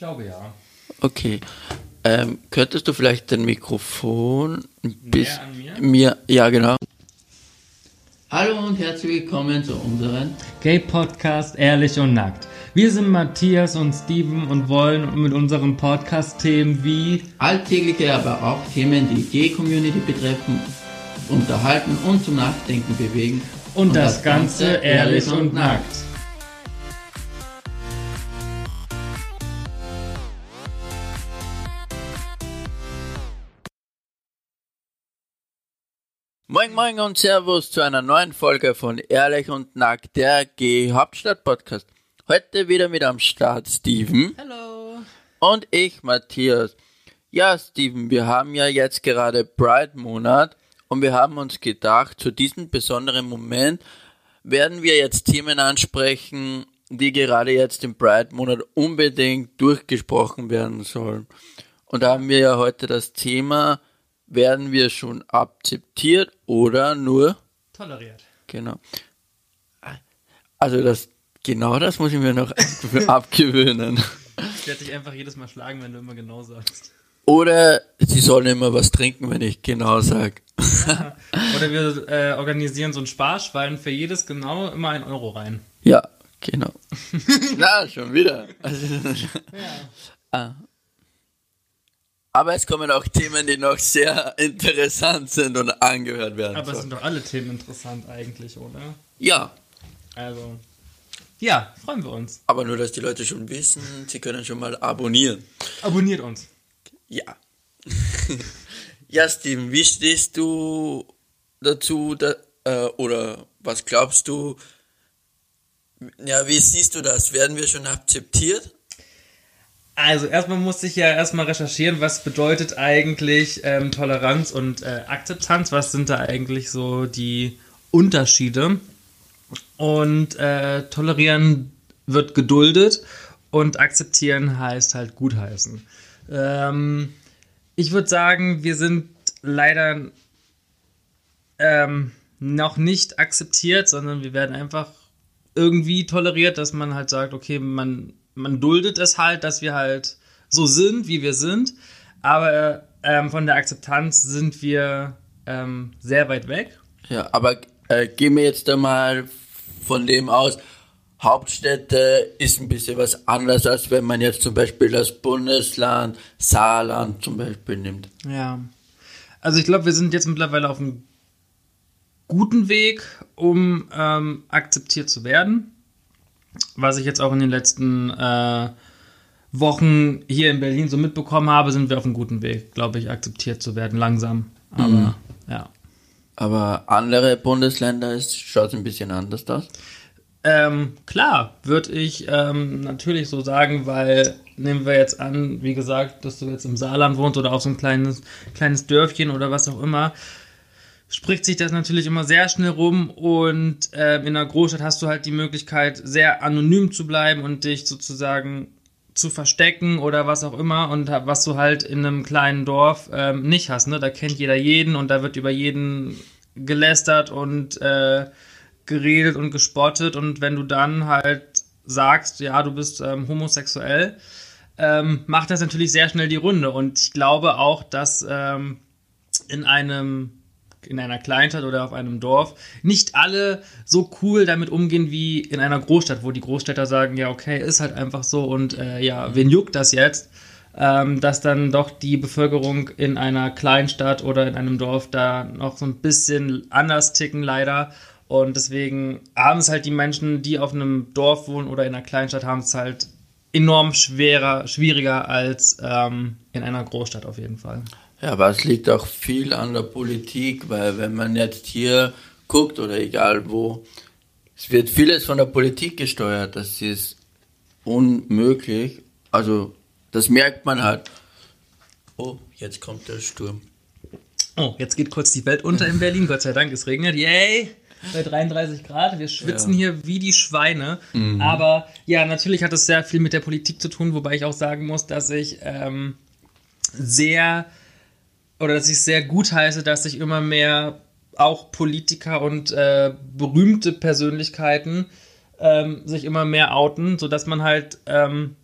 glaube ja. Okay. Ähm, könntest du vielleicht dein Mikrofon ein bisschen an mir? mir? Ja, genau. Hallo und herzlich willkommen zu unseren Gay Podcast Ehrlich und Nackt. Wir sind Matthias und Steven und wollen mit unserem Podcast Themen wie alltägliche, aber auch Themen, die die Gay-Community betreffen, unterhalten und zum Nachdenken bewegen. und, das, Ganze ehrlich und nackt. Moin Moin und Servus zu einer neuen Folge von Ehrlich und Nackt, der G-Hauptstadt-Podcast. Heute wieder mit am Start Steven Hallo. und ich Matthias. Ja, Steven, wir haben ja jetzt gerade Pride-Monat und wir haben uns gedacht, zu diesem besonderen Moment werden wir jetzt Themen ansprechen, die gerade jetzt im Pride-Monat unbedingt durchgesprochen werden sollen. Und da haben wir ja heute das Thema, werden wir schon akzeptiert oder nur, Toleriert. genau. Also das, genau das muss ich mir noch abgewöhnen. Ich werde dich einfach jedes Mal schlagen, wenn du immer genau sagst. Oder sie sollen immer was trinken, wenn ich genau sag. Oder wir äh, organisieren so ein Sparschwein für jedes genau immer ein Euro rein. Ja, genau. Na, schon wieder. Also, ah. Aber es kommen auch Themen, die noch sehr interessant sind und angehört werden. Aber es sind doch alle Themen interessant eigentlich, oder? Ja, Also, ja, freuen wir uns. aber nur, dass die Leute schon wissen, sie können schon mal abonnieren. Abonniert uns. Ja. ja, Steven, wie stehst du dazu, da, äh, oder was glaubst du? Ja, wie siehst du das? Werden wir schon akzeptiert? Also erstmal musste ich ja erstmal recherchieren, was bedeutet eigentlich ähm, Toleranz und äh, Akzeptanz, was sind da eigentlich so die Unterschiede. Und äh, tolerieren wird geduldet und akzeptieren heißt halt gutheißen. Ähm, ich würde sagen, wir sind leider ähm, noch nicht akzeptiert, sondern wir werden einfach irgendwie toleriert, dass man halt sagt, okay, man, man duldet es halt, dass wir halt so sind, wie wir sind, aber ähm, von der Akzeptanz sind wir ähm, sehr weit weg. Ja, aber äh, gehen wir jetzt einmal von dem aus, Hauptstädte ist ein bisschen was anderes, als wenn man jetzt zum Beispiel das Bundesland Saarland zum Beispiel nimmt. Ja. Also ich glaube, wir sind jetzt mittlerweile auf einem guten Weg, um ähm, akzeptiert zu werden. Was ich jetzt auch in den letzten äh, Wochen hier in Berlin so mitbekommen habe, sind wir auf einem guten Weg, glaube ich, akzeptiert zu werden, langsam. Aber ja. Aber andere Bundesländer schaut es ein bisschen anders aus. Ähm, klar, würde ich ähm, natürlich so sagen, weil nehmen wir jetzt an, wie gesagt, dass du jetzt im Saarland wohnst oder auf so ein kleines, kleines Dörfchen oder was auch immer, spricht sich das natürlich immer sehr schnell rum und ähm, in einer Großstadt hast du halt die Möglichkeit, sehr anonym zu bleiben und dich sozusagen zu verstecken oder was auch immer und was du halt in einem kleinen Dorf ähm, nicht hast. Ne? Da kennt jeder jeden und da wird über jeden gelästert und äh, geredet und gespottet und wenn du dann halt sagst, ja, du bist ähm, homosexuell, ähm, macht das natürlich sehr schnell die Runde und ich glaube auch, dass ähm, in einem in einer Kleinstadt oder auf einem Dorf nicht alle so cool damit umgehen wie in einer Großstadt, wo die Großstädter sagen, ja, okay, ist halt einfach so und äh, ja, wen juckt das jetzt? Ähm, dass dann doch die Bevölkerung in einer Kleinstadt oder in einem Dorf da noch so ein bisschen anders ticken, leider. Und deswegen haben es halt die Menschen, die auf einem Dorf wohnen oder in einer Kleinstadt, haben es halt enorm schwerer, schwieriger als ähm, in einer Großstadt auf jeden Fall. Ja, aber es liegt auch viel an der Politik, weil wenn man jetzt hier guckt oder egal wo, es wird vieles von der Politik gesteuert. Das ist unmöglich. Also, das merkt man halt. Oh, jetzt kommt der Sturm. Oh, jetzt geht kurz die Welt unter in Berlin. Gott sei Dank, es regnet. Yay! Bei 33 Grad. Wir schwitzen Ja. hier wie die Schweine. Aber ja, natürlich hat es sehr viel mit der Politik zu tun, wobei ich auch sagen muss, dass ich ähm, sehr oder dass ich sehr gut heiße, dass sich immer mehr auch Politiker und äh, berühmte Persönlichkeiten ähm, sich immer mehr outen, sodass man halt ähm,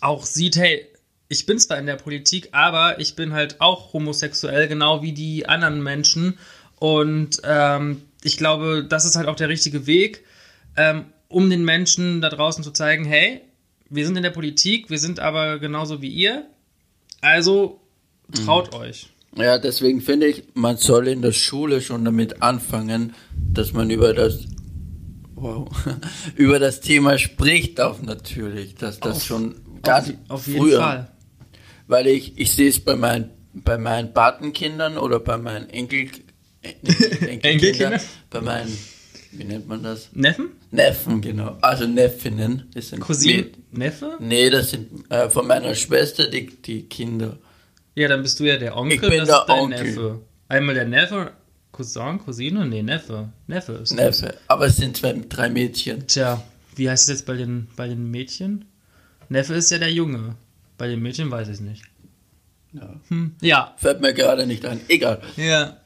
auch sieht, hey, ich bin zwar in der Politik, aber ich bin halt auch homosexuell, genau wie die anderen Menschen. Und ähm, ich glaube, das ist halt auch der richtige Weg, ähm, um den Menschen da draußen zu zeigen, hey, wir sind in der Politik, wir sind aber genauso wie ihr. Also traut mhm. euch. Ja, deswegen finde ich, man soll in der Schule schon damit anfangen, dass man über das wow, über das Thema spricht auch natürlich, dass das auf, schon ganz auf, auf jeden früher, Fall. Weil ich, ich sehe es bei meinen, bei meinen Patenkindern oder bei meinen Enkel, Enkelkindern, bei meinen, wie nennt man das? Neffen? Neffen, genau. Also Neffinnen. Das sind Cousinen? Neffe? Nee, das sind äh, von meiner Schwester die, die Kinder. Ja, dann bist du ja der Onkel. Ich bin der Onkel. Neffe. Einmal der Neffe, Cousin, Cousine? Nee, Neffe. Neffe ist Neffe. Das. Aber es sind zwei, drei Mädchen. Tja, wie heißt es jetzt bei den, bei den Mädchen? Neffe ist ja der Junge. Bei den Mädchen weiß ich es nicht. Ja. Hm. ja. Fällt mir gerade nicht ein. Egal. Ja.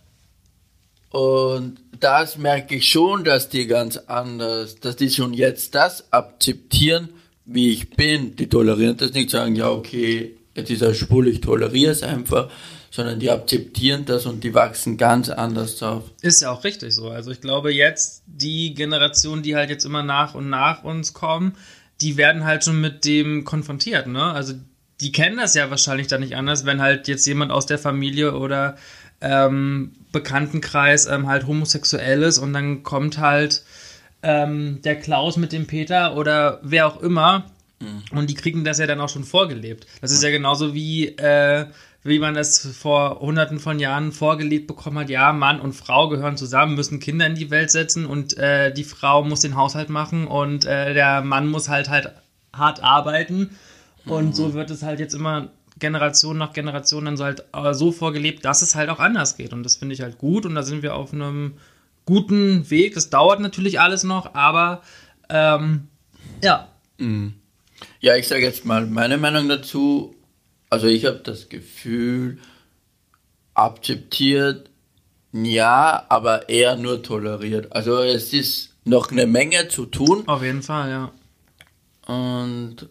Und das merke ich schon, dass die ganz anders, dass die schon jetzt das akzeptieren, wie ich bin. Die tolerieren das nicht, sagen, ja, okay, jetzt ist er schwul, ich toleriere es einfach, sondern die akzeptieren das und die wachsen ganz anders auf. Ist ja auch richtig so. Also ich glaube jetzt, die Generation, die halt jetzt immer nach und nach uns kommen, die werden halt schon mit dem konfrontiert, ne? Also die kennen das ja wahrscheinlich dann nicht anders, wenn halt jetzt jemand aus der Familie oder ähm, Bekanntenkreis ähm, halt homosexuell ist und dann kommt halt ähm, der Klaus mit dem Peter oder wer auch immer mhm. und die kriegen das ja dann auch schon vorgelebt. Das ist ja genauso wie äh, wie man das vor hunderten von Jahren vorgelebt bekommen hat, ja, Mann und Frau gehören zusammen, müssen Kinder in die Welt setzen und äh, die Frau muss den Haushalt machen und äh, der Mann muss halt halt hart arbeiten. Und mhm. so wird es halt jetzt immer Generation nach Generation dann so halt äh, so vorgelebt, dass es halt auch anders geht. Und das finde ich halt gut und da sind wir auf einem guten Weg. Das dauert natürlich alles noch, aber ähm, ja. Mhm. Ja, ich sage jetzt mal meine Meinung dazu also ich habe das Gefühl, akzeptiert, ja, aber eher nur toleriert. Also es ist noch eine Menge zu tun. Auf jeden Fall, ja. Und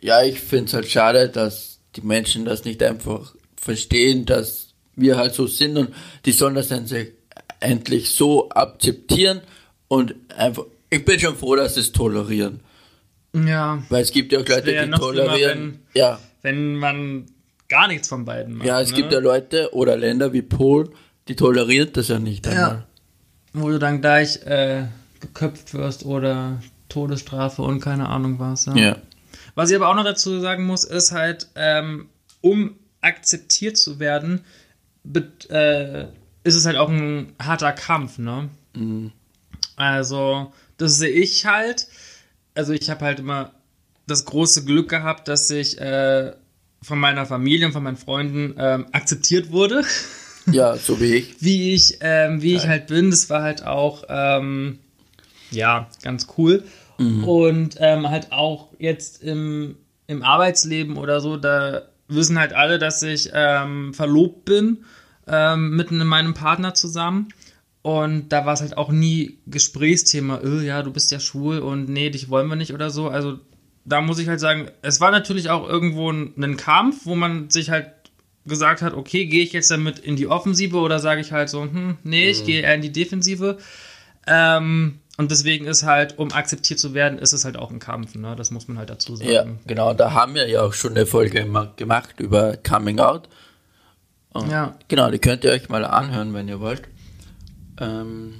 ja, ich finde es halt schade, dass die Menschen das nicht einfach verstehen, dass wir halt so sind und die sollen das dann endlich so akzeptieren und einfach, ich bin schon froh, dass sie es tolerieren. Ja. Weil es gibt ja auch Leute, die tolerieren. ja wenn man gar nichts von beiden macht. Ja, es ne? gibt ja Leute oder Länder wie Polen, die tolerieren das ja nicht einmal. Ja. Wo du dann gleich äh, geköpft wirst oder Todesstrafe und keine Ahnung was. Ja. ja. Was ich aber auch noch dazu sagen muss, ist halt, ähm, um akzeptiert zu werden, äh, ist es halt auch ein harter Kampf, ne? Mhm. Also, das sehe ich halt. Also, ich habe halt immer das große Glück gehabt, dass ich äh, von meiner Familie und von meinen Freunden ähm, akzeptiert wurde. Ja, so wie ich. wie ich, ähm, wie ich halt bin. Das war halt auch, ähm, ja, ganz cool. Mhm. Und ähm, halt auch jetzt im, im Arbeitsleben oder so, da wissen halt alle, dass ich ähm, verlobt bin ähm, mit meinem Partner zusammen. Und da war es halt auch nie Gesprächsthema, oh, ja, du bist ja schwul und nee, dich wollen wir nicht oder so. Also da muss ich halt sagen, es war natürlich auch irgendwo ein, ein Kampf, wo man sich halt gesagt hat, okay, gehe ich jetzt damit in die Offensive oder sage ich halt so, hm, nee, ich mhm. gehe eher in die Defensive. Ähm, und deswegen ist halt, um akzeptiert zu werden, ist es halt auch ein Kampf, ne? Das muss man halt dazu sagen. Ja, genau, da haben wir ja auch schon eine Folge gemacht über Coming Out. Und ja. Genau, die könnt ihr euch mal anhören, wenn ihr wollt. Ähm,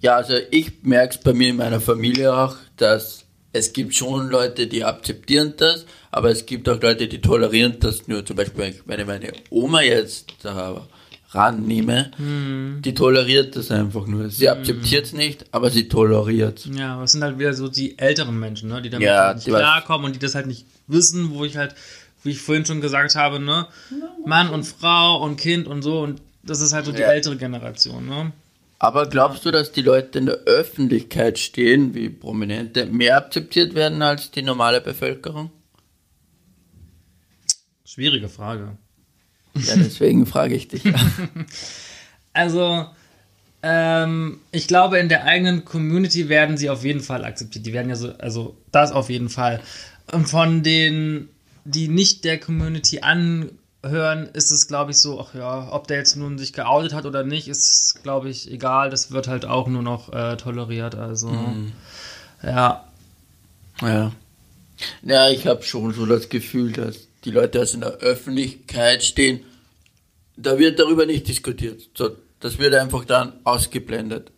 ja, also ich merke es bei mir in meiner Familie auch, dass es gibt schon Leute, die akzeptieren das, aber es gibt auch Leute, die tolerieren das nur. Zum Beispiel, wenn ich meine Oma jetzt da rannehme, hm. die toleriert das einfach nur. Sie hm. akzeptiert es nicht, aber sie toleriert Ja, aber es sind halt wieder so die älteren Menschen, ne, die damit ja, halt nicht klarkommen und die das halt nicht wissen, wo ich halt, wie ich vorhin schon gesagt habe, ne, Mann und Frau und Kind und so und das ist halt so die ja. ältere Generation, ne? Aber glaubst du, dass die Leute in der Öffentlichkeit stehen, wie Prominente, mehr akzeptiert werden als die normale Bevölkerung? Schwierige Frage. Ja, deswegen frage ich dich. also, ähm, ich glaube, in der eigenen Community werden sie auf jeden Fall akzeptiert. Die werden ja so, also das auf jeden Fall. von den, die nicht der Community anhören, ist es, glaube ich, so, ach ja, ob der jetzt nun sich geoutet hat oder nicht, ist, glaube ich, egal. Das wird halt auch nur noch äh, toleriert. Also, Mhm. ja. Ja. Ja, ich habe schon so das Gefühl, dass die Leute, die in der Öffentlichkeit stehen, da wird darüber nicht diskutiert. So, das wird einfach dann ausgeblendet.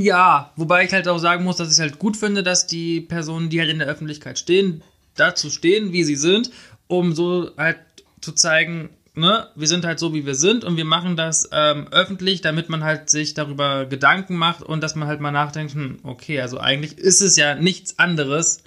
Ja, wobei ich halt auch sagen muss, dass ich halt gut finde, dass die Personen, die halt in der Öffentlichkeit stehen, dazu stehen, wie sie sind, um so halt zu zeigen, ne, wir sind halt so, wie wir sind und wir machen das ähm, öffentlich, damit man halt sich darüber Gedanken macht und dass man halt mal nachdenkt, hm, okay, also eigentlich ist es ja nichts anderes.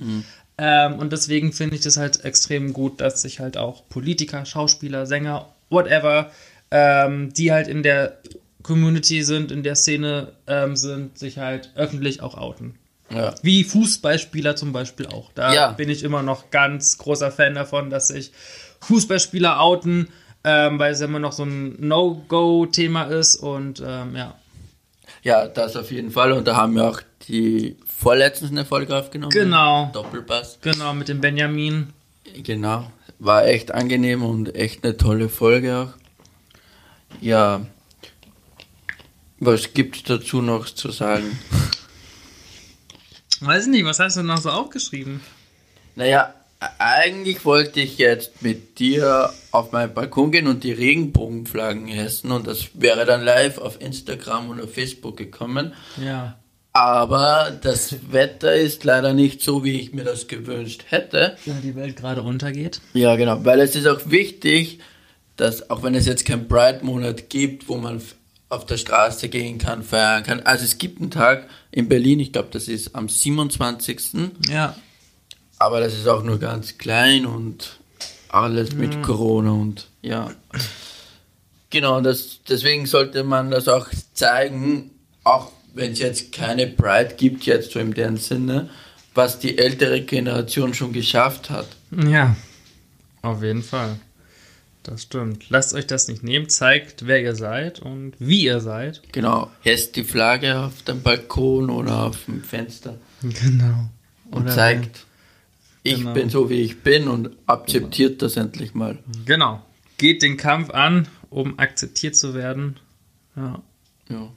Ähm, und deswegen finde ich das halt extrem gut, dass sich halt auch Politiker, Schauspieler, Sänger, whatever, ähm, die halt in der Community sind, in der Szene ähm, sind, sich halt öffentlich auch outen. Ja. Wie Fußballspieler zum Beispiel auch. Da Ja. bin ich immer noch ganz großer Fan davon, dass sich Fußballspieler outen, ähm, weil es immer noch so ein No-Go-Thema ist und ähm, ja. Ja, das auf jeden Fall. Und da haben wir auch die vorletztens eine Folge aufgenommen. Genau. Doppelpass. Genau, mit dem Benjamin. Genau. War echt angenehm und echt eine tolle Folge auch. Ja. Was gibt's dazu noch zu sagen? Weiß ich nicht, was hast du noch so aufgeschrieben? Naja, eigentlich wollte ich jetzt mit dir auf meinen Balkon gehen und die Regenbogenflaggen hessen und das wäre dann live auf Instagram und auf Facebook gekommen. Ja. Aber das Wetter ist leider nicht so, wie ich mir das gewünscht hätte. Da die Welt gerade untergeht. Ja, genau, weil es ist auch wichtig, dass auch wenn es jetzt keinen Pride-Monat gibt, wo man auf der Straße gehen kann, feiern kann. Also es gibt einen Tag in Berlin, ich glaube, das ist am 27. Ja. Aber das ist auch nur ganz klein und alles mit Corona und ja. Genau, das, deswegen sollte man das auch zeigen, auch wenn es jetzt keine Pride gibt, jetzt so in dem Sinne, was die ältere Generation schon geschafft hat. Ja. Auf jeden Fall. Das stimmt. Lasst euch das nicht nehmen. Zeigt, wer ihr seid und wie ihr seid. Genau, hässt die Flagge auf dem Balkon oder auf dem Fenster Genau. und zeigt, ich Genau. bin so wie ich bin und akzeptiert das endlich mal. Genau. Geht den Kampf an, um akzeptiert zu werden. Ja. Ja.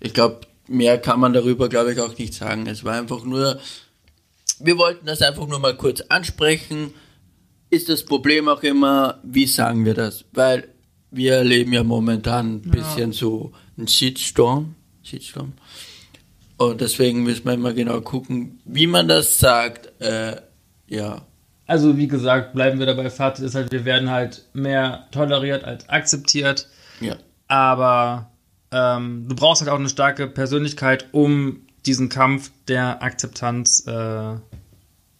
Ich glaube, mehr kann man darüber, glaube ich, auch nicht sagen. Es war einfach nur, wir wollten das einfach nur mal kurz ansprechen. Ist das Problem auch immer, wie sagen wir das? Weil wir erleben ja momentan ein bisschen so einen Shitstorm. Shitstorm. Und deswegen müssen wir immer genau gucken, wie man das sagt. Äh, ja, Also, wie gesagt, bleiben wir dabei. Fazit ist halt, wir werden halt mehr toleriert als akzeptiert. ja, Aber ähm, du brauchst halt auch eine starke Persönlichkeit, um diesen Kampf der Akzeptanz äh,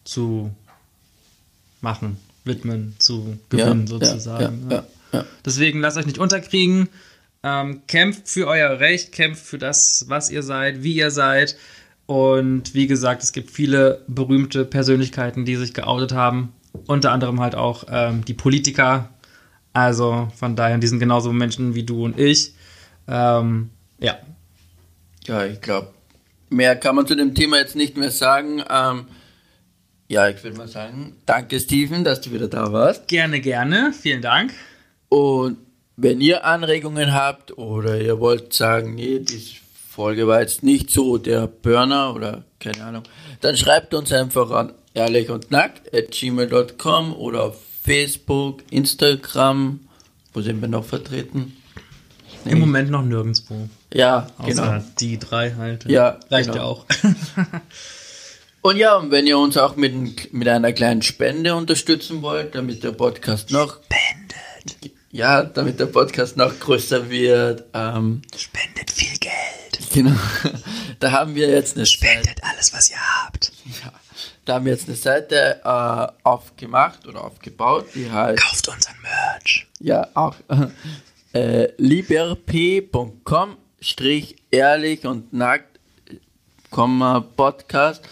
zu machen, widmen, zu gewinnen ja, sozusagen. Ja, ja, ja, Deswegen lasst euch nicht unterkriegen. Ähm, kämpft für euer Recht, kämpft für das, was ihr seid, wie ihr seid. Und wie gesagt, es gibt viele berühmte Persönlichkeiten, die sich geoutet haben. Unter anderem halt auch ähm, die Politiker. Also von daher, die sind genauso Menschen wie du und ich. Ähm, ja. Ja, ich glaube, mehr kann man zu dem Thema jetzt nicht mehr sagen. Ähm, ja, ich würde mal sagen, danke Steven, dass du wieder da warst. Gerne, gerne. Vielen Dank. Und wenn ihr Anregungen habt oder ihr wollt sagen, nee, die Folge war jetzt nicht so der Burner oder keine Ahnung, dann schreibt uns einfach an ehrlich und nackt at gmail.com oder auf Facebook, Instagram. Wo sind wir noch vertreten? Im Moment noch nirgendwo. Ja, Außer genau. die drei halt. Ja, Reicht genau. ja auch. Und ja, und wenn ihr uns auch mit, mit einer kleinen Spende unterstützen wollt, damit der Podcast noch Spendet. ja, damit der Podcast noch größer wird, ähm, Spendet viel Geld. Genau, da haben wir jetzt eine Seite, alles, was ihr habt. ja, da haben wir jetzt eine Seite äh, aufgemacht oder aufgebaut, die heißt Kauft unseren Merch. ja auch äh, liberp.com strich ehrlich und nackt Komma Podcast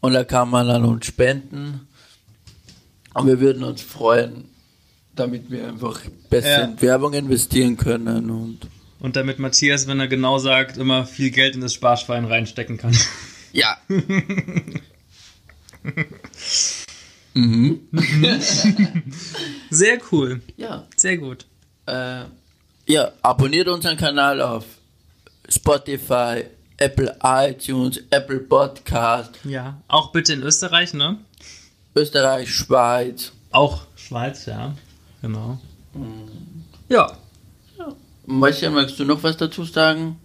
und da kann man an uns spenden und wir würden uns freuen, damit wir einfach besser Ja. in Werbung investieren können und Und damit Matthias, wenn er genau sagt, immer viel Geld in das Sparschwein reinstecken kann. ja, Sehr cool. Ja. Sehr gut. Äh, ja, abonniert unseren Kanal auf Spotify, Apple iTunes, Apple Podcast, Ja. Auch bitte in Österreich, ne? Österreich, Schweiz. Auch Schweiz, ja. Genau. Ja. Mäuschen, magst du noch was dazu sagen?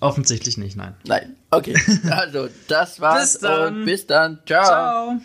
Offensichtlich nicht, nein. Nein. Okay. Also, das war's Bis dann. und bis dann. Ciao. Ciao.